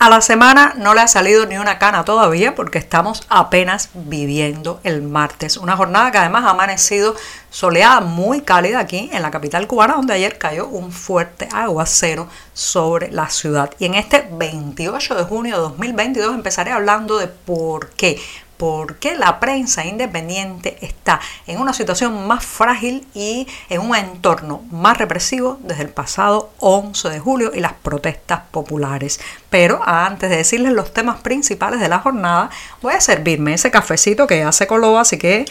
A la semana no le ha salido ni una cana todavía porque estamos apenas viviendo el martes. Una jornada que además ha amanecido soleada, muy cálida aquí en la capital cubana, donde ayer cayó un fuerte aguacero sobre la ciudad. Y en este 28 de junio de 2022 empezaré hablando de por qué por qué la prensa independiente está en una situación más frágil y en un entorno más represivo desde el pasado 11 de julio y las protestas populares. Pero antes de decirles los temas principales de la jornada, voy a servirme ese cafecito que ya se coló, así que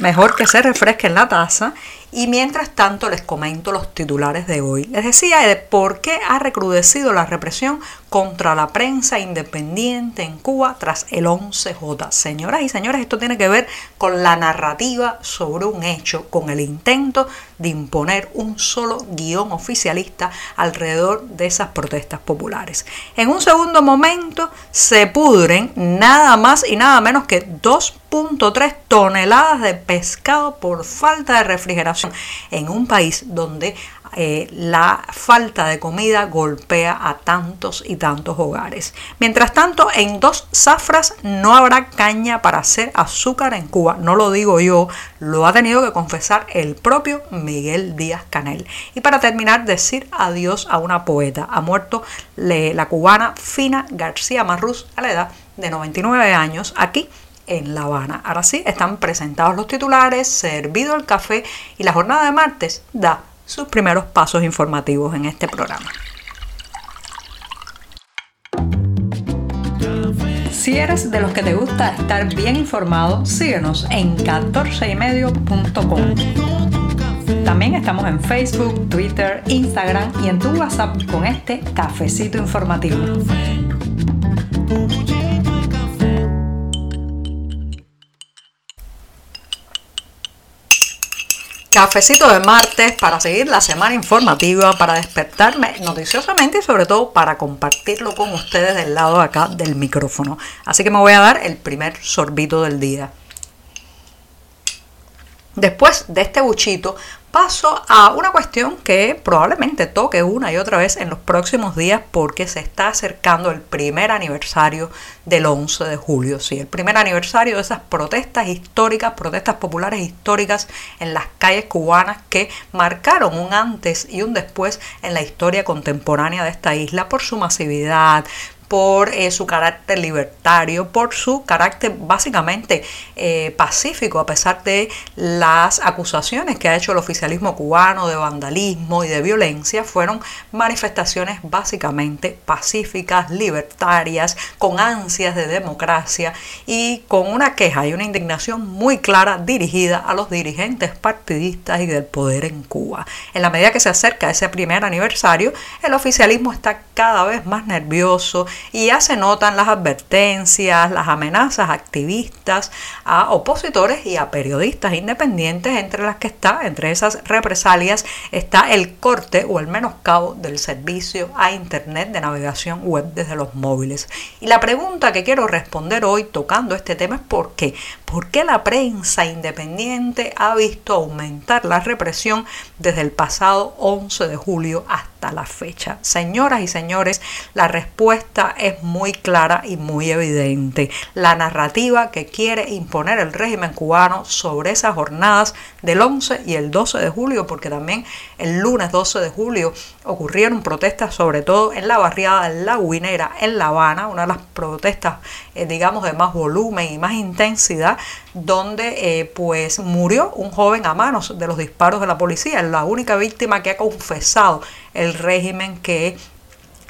mejor que se refresque en la taza y mientras tanto les comento los titulares de hoy. Les decía de por qué ha recrudecido la represión contra la prensa independiente en Cuba tras el 11J. Señoras y señores, esto tiene que ver con la narrativa sobre un hecho, con el intento de imponer un solo guion oficialista alrededor de esas protestas populares. En un segundo momento se pudren nada más y nada menos que 2.3 toneladas de pescado por falta de refrigeración en un país donde eh, la falta de comida golpea a tantos y tantos hogares. Mientras tanto, en dos zafras no habrá caña para hacer azúcar en Cuba. No lo digo yo, lo ha tenido que confesar el propio Miguel Díaz Canel. Y para terminar, decir adiós a una poeta. Ha muerto la cubana Fina García Marruz a la edad de 99 años aquí en La Habana. Ahora sí, están presentados los titulares, servido el café y la jornada de martes da sus primeros pasos informativos en este programa. Si eres de los que te gusta estar bien informado, síguenos en 14ymedio.com. También estamos en Facebook, Twitter, Instagram y en tu WhatsApp con este cafecito informativo. Cafecito de martes para seguir la semana informativa, para despertarme noticiosamente y sobre todo para compartirlo con ustedes del lado acá del micrófono. Así que me voy a dar el primer sorbito del día. Después de este buchito, paso a una cuestión que probablemente toque una y otra vez en los próximos días porque se está acercando el primer aniversario del 11 de julio. Sí, el primer aniversario de esas protestas históricas, protestas populares históricas en las calles cubanas que marcaron un antes y un después en la historia contemporánea de esta isla por su masividad, por eh, su carácter libertario, por su carácter básicamente eh, pacífico, a pesar de las acusaciones que ha hecho el oficialismo cubano de vandalismo y de violencia, fueron manifestaciones básicamente pacíficas, libertarias, con ansias de democracia y con una queja y una indignación muy clara dirigida a los dirigentes partidistas y del poder en Cuba. En la medida que se acerca ese primer aniversario, el oficialismo está cada vez más nervioso, y ya se notan las advertencias, las amenazas activistas a opositores y a periodistas independientes, entre las que está, entre esas represalias, está el corte o el menoscabo del servicio a Internet de navegación web desde los móviles. Y la pregunta que quiero responder hoy tocando este tema es ¿por qué? ¿Por qué la prensa independiente ha visto aumentar la represión desde el pasado 11 de julio hasta la fecha? Señoras y señores, la respuesta es muy clara y muy evidente. La narrativa que quiere imponer el régimen cubano sobre esas jornadas del 11 y el 12 de julio, porque también el lunes 12 de julio ocurrieron protestas, sobre todo en la barriada La Guinera, en La Habana, una de las protestas, eh, digamos, de más volumen y más intensidad, donde eh, pues murió un joven a manos de los disparos de la policía, la única víctima que ha confesado el régimen que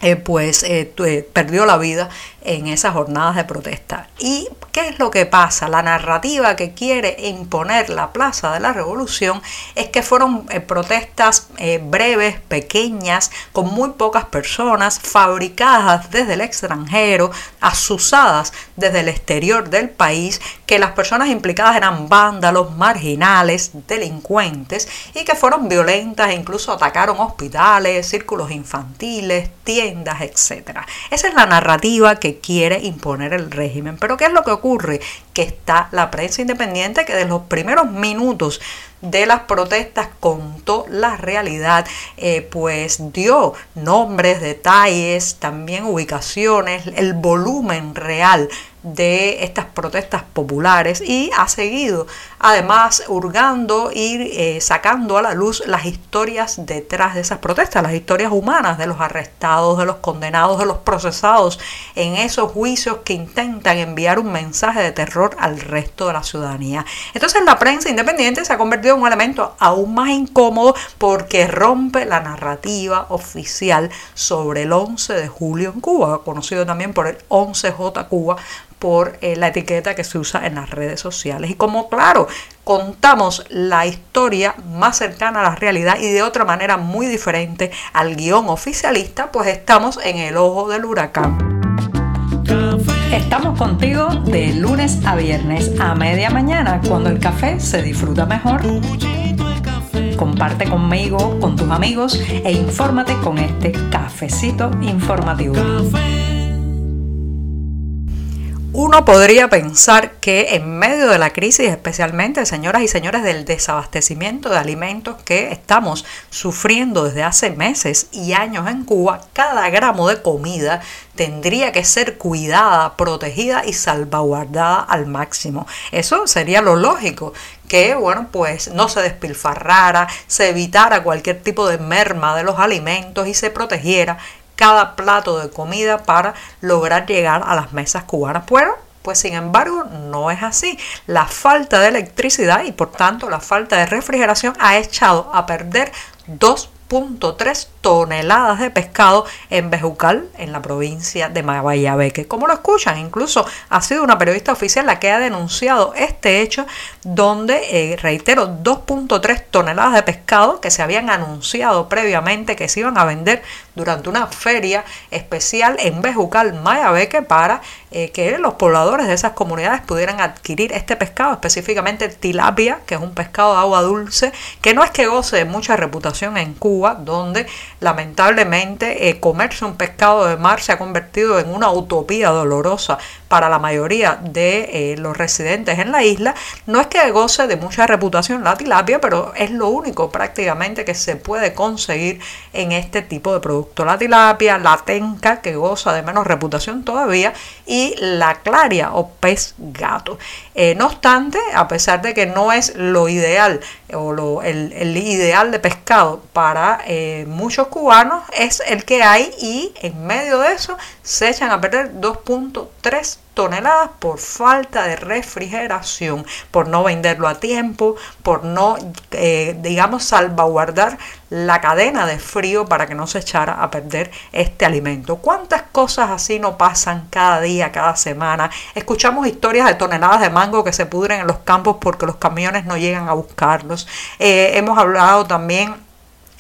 eh, pues eh, eh, perdió la vida en esas jornadas de protesta. ¿Y qué es lo que pasa? La narrativa que quiere imponer la Plaza de la Revolución es que fueron protestas breves, pequeñas, con muy pocas personas, fabricadas desde el extranjero, asusadas desde el exterior del país, que las personas implicadas eran vándalos, marginales, delincuentes y que fueron violentas e incluso atacaron hospitales, círculos infantiles, tiendas, etcétera. Esa es la narrativa que quiere imponer el régimen. Pero ¿qué es lo que ocurre? Que está la prensa independiente que desde los primeros minutos de las protestas contó la realidad, eh, pues dio nombres, detalles, también ubicaciones, el volumen real de estas protestas populares y ha seguido además hurgando y eh, sacando a la luz las historias detrás de esas protestas, las historias humanas de los arrestados, de los condenados, de los procesados en esos juicios que intentan enviar un mensaje de terror al resto de la ciudadanía. Entonces la prensa independiente se ha convertido en un elemento aún más incómodo porque rompe la narrativa oficial sobre el 11 de julio en Cuba, conocido también por el 11J Cuba, por eh, la etiqueta que se usa en las redes sociales. Y como claro, contamos la historia más cercana a la realidad y de otra manera muy diferente al guion oficialista, pues estamos en el ojo del huracán. Estamos contigo de lunes a viernes a media mañana, cuando el café se disfruta mejor. Comparte conmigo, con tus amigos e infórmate con este cafecito informativo. Uno podría pensar que en medio de la crisis, especialmente, señoras y señores, del desabastecimiento de alimentos que estamos sufriendo desde hace meses y años en Cuba, cada gramo de comida tendría que ser cuidada, protegida y salvaguardada al máximo. Eso sería lo lógico, que bueno, pues no se despilfarrara, se evitara cualquier tipo de merma de los alimentos y se protegiera cada plato de comida para lograr llegar a las mesas cubanas. Pero, pues sin embargo, no es así. La falta de electricidad y por tanto la falta de refrigeración ha echado a perder dos 3 toneladas de pescado en Bejucal, en la provincia de Mayabeque. Como lo escuchan, incluso ha sido una periodista oficial la que ha denunciado este hecho, donde, eh, reitero, 2.3 toneladas de pescado que se habían anunciado previamente que se iban a vender durante una feria especial en Bejucal, Mayabeque, para eh, que los pobladores de esas comunidades pudieran adquirir este pescado, específicamente tilapia, que es un pescado de agua dulce, que no es que goce de mucha reputación en Cuba, donde lamentablemente eh, comerse un pescado de mar se ha convertido en una utopía dolorosa para la mayoría de eh, los residentes en la isla. No es que goce de mucha reputación la tilapia, pero es lo único prácticamente que se puede conseguir en este tipo de producto. La tilapia, la tenca, que goza de menos reputación todavía, y la claria o pez gato. Eh, no obstante, a pesar de que no es lo ideal o lo, el, ideal de pescado para eh, muchos cubanos es el que hay y en medio de eso se echan a perder 2.3 toneladas por falta de refrigeración, por no venderlo a tiempo, por no, eh, digamos, salvaguardar la cadena de frío para que no se echara a perder este alimento. ¿Cuántas cosas así no pasan cada día, cada semana? Escuchamos historias de toneladas de mango que se pudren en los campos porque los camiones no llegan a buscarlos. Eh, hemos hablado también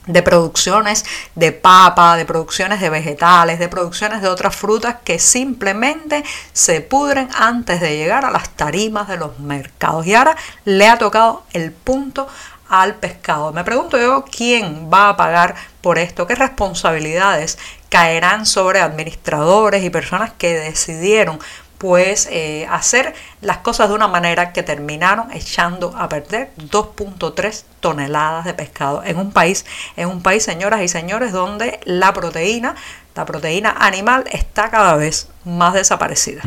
de producciones de papa, de producciones de vegetales, de producciones de otras frutas que simplemente se pudren antes de llegar a las tarimas de los mercados. Y ahora le ha tocado el punto al pescado. Me pregunto yo quién va a pagar por esto, qué responsabilidades caerán sobre administradores y personas que decidieron pues hacer las cosas de una manera que terminaron echando a perder 2.3 toneladas de pescado en un país, en un país, señoras y señores, donde la proteína, la proteína animal está cada vez más desaparecida.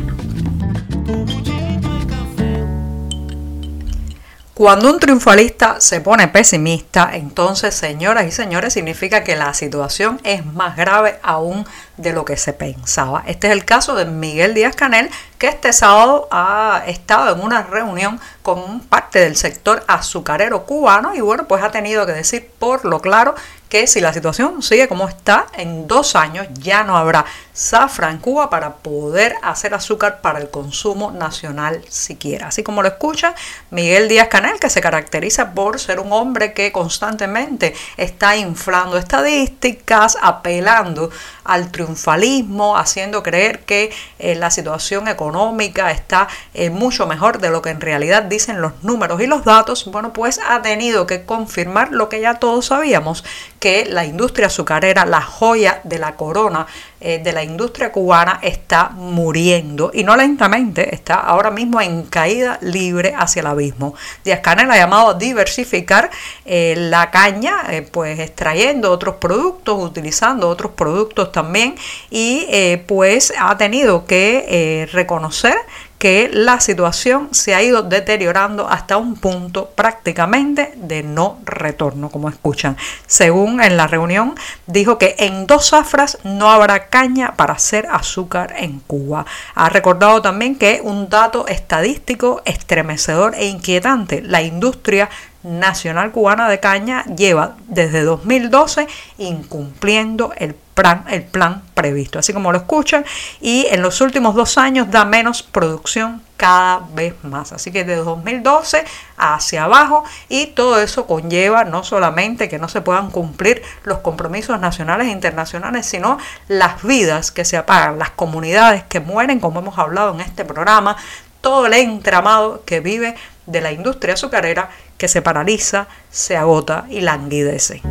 Cuando un triunfalista se pone pesimista, entonces, señoras y señores, significa que la situación es más grave aún de lo que se pensaba. Este es el caso de Miguel Díaz Canel, que este sábado ha estado en una reunión con parte del sector azucarero cubano y bueno, pues ha tenido que decir por lo claro que si la situación sigue como está, en dos años ya no habrá zafra en Cuba para poder hacer azúcar para el consumo nacional siquiera. Así como lo escucha Miguel Díaz Canel, que se caracteriza por ser un hombre que constantemente está inflando estadísticas, apelando al triunfalismo, haciendo creer que eh, la situación económica está eh, mucho mejor de lo que en realidad dicen los números y los datos, bueno, pues ha tenido que confirmar lo que ya todos sabíamos, que la industria azucarera, la joya de la corona eh, de la industria cubana, está muriendo y no lentamente, está ahora mismo en caída libre hacia el abismo. Díaz Canel ha llamado a diversificar eh, la caña, eh, pues extrayendo otros productos, utilizando otros productos también y pues ha tenido que reconocer que la situación se ha ido deteriorando hasta un punto prácticamente de no retorno, como escuchan. Según en la reunión, dijo que en dos zafras no habrá caña para hacer azúcar en Cuba. Ha recordado también que un dato estadístico estremecedor e inquietante, la industria Nacional Cubana de Caña lleva desde 2012 incumpliendo el plan, el plan previsto, así como lo escuchan, y en los últimos dos años da menos producción cada vez más. Así que desde 2012 hacia abajo y todo eso conlleva no solamente que no se puedan cumplir los compromisos nacionales e internacionales, sino las vidas que se apagan, las comunidades que mueren, como hemos hablado en este programa, todo el entramado que vive de la industria azucarera que se paraliza, se agota y languidece.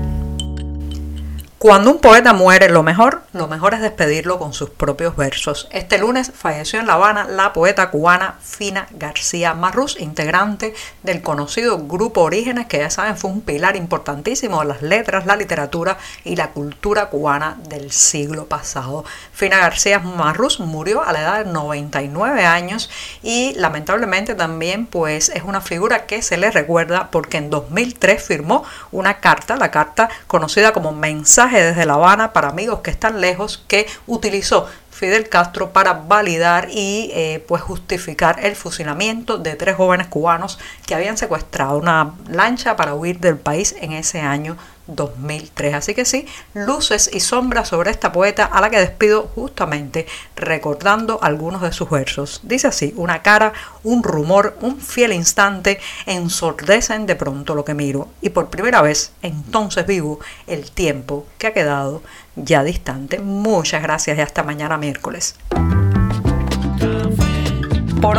Cuando un poeta muere, lo mejor, lo mejor es despedirlo con sus propios versos. Este lunes falleció en La Habana la poeta cubana Fina García Marrús, integrante del conocido Grupo Orígenes, que ya saben fue un pilar importantísimo de las letras, la literatura y la cultura cubana del siglo pasado. Fina García Marrús murió a la edad de 99 años y lamentablemente también pues es una figura que se le recuerda porque en 2003 firmó una carta, la carta conocida como Mensaje desde La Habana para amigos que están lejos que utilizó Fidel Castro para validar y eh, pues justificar el fusilamiento de tres jóvenes cubanos que habían secuestrado una lancha para huir del país en ese año 2003. Así que sí, luces y sombras sobre esta poeta a la que despido justamente recordando algunos de sus versos. Dice así, una cara, un rumor, un fiel instante ensordecen de pronto lo que miro y por primera vez entonces vivo el tiempo que ha quedado ya distante. Muchas gracias y hasta mañana miércoles.